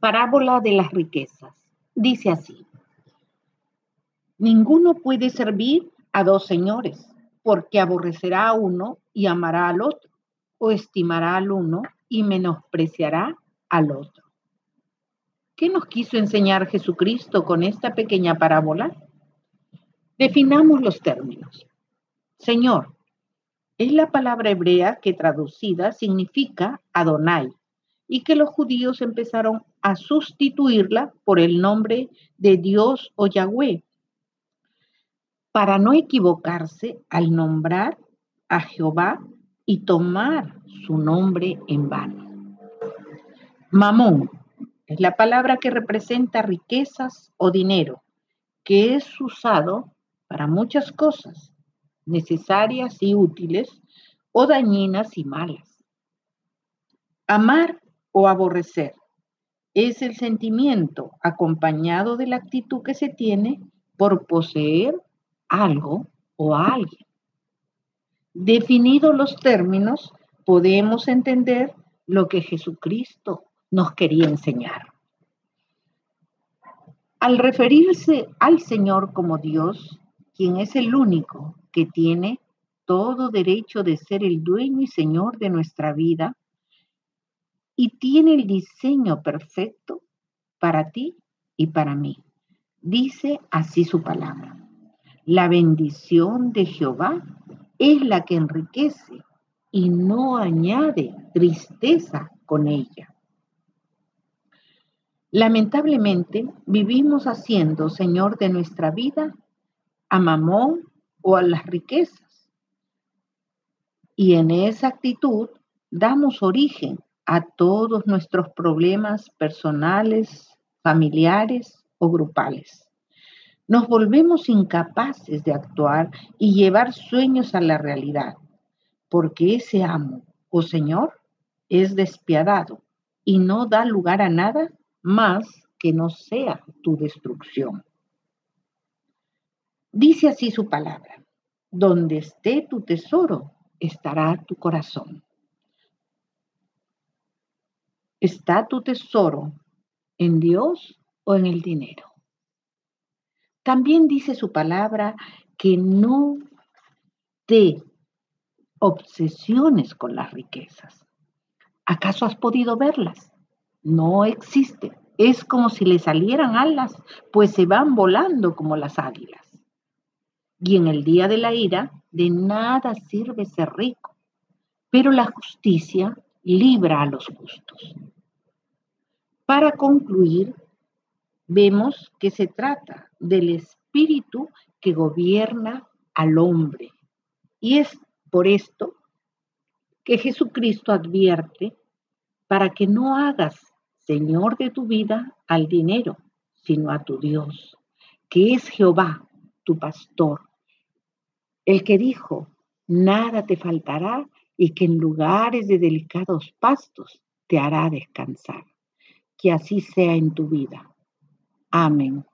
Parábola de las riquezas. Dice así. Ninguno puede servir a dos señores, porque aborrecerá a uno y amará al otro, o estimará al uno y menospreciará al otro. ¿Qué nos quiso enseñar Jesucristo con esta pequeña parábola? Definamos los términos. Señor, es la palabra hebrea que traducida significa Adonai, y que los judíos empezaron a sustituirla por el nombre de Dios o Yahweh, para no equivocarse al nombrar a Jehová y tomar su nombre en vano. Mamón es la palabra que representa riquezas o dinero, que es usado para muchas cosas necesarias y útiles o dañinas y malas. Amar o aborrecer. Es el sentimiento acompañado de la actitud que se tiene por poseer algo o a alguien. Definidos los términos, podemos entender lo que Jesucristo nos quería enseñar. Al referirse al Señor como Dios, quien es el único que tiene todo derecho de ser el dueño y Señor de nuestra vida, y tiene el diseño perfecto para ti y para mí. Dice así su palabra. La bendición de Jehová es la que enriquece y no añade tristeza con ella. Lamentablemente, vivimos haciendo Señor de nuestra vida a Mamón o a las riquezas. Y en esa actitud damos origen a todos nuestros problemas personales, familiares o grupales. Nos volvemos incapaces de actuar y llevar sueños a la realidad, porque ese amo o señor es despiadado y no da lugar a nada más que no sea tu destrucción. Dice así su palabra, donde esté tu tesoro, estará tu corazón. ¿Está tu tesoro en Dios o en el dinero? También dice su palabra que no te obsesiones con las riquezas. ¿Acaso has podido verlas? No existen. Es como si le salieran alas, pues se van volando como las águilas. Y en el día de la ira, de nada sirve ser rico, pero la justicia libra a los justos. Para concluir, vemos que se trata del espíritu que gobierna al hombre. Y es por esto que Jesucristo advierte para que no hagas Señor de tu vida al dinero, sino a tu Dios, que es Jehová, tu pastor, el que dijo, nada te faltará y que en lugares de delicados pastos te hará descansar. Que así sea en tu vida. Amén.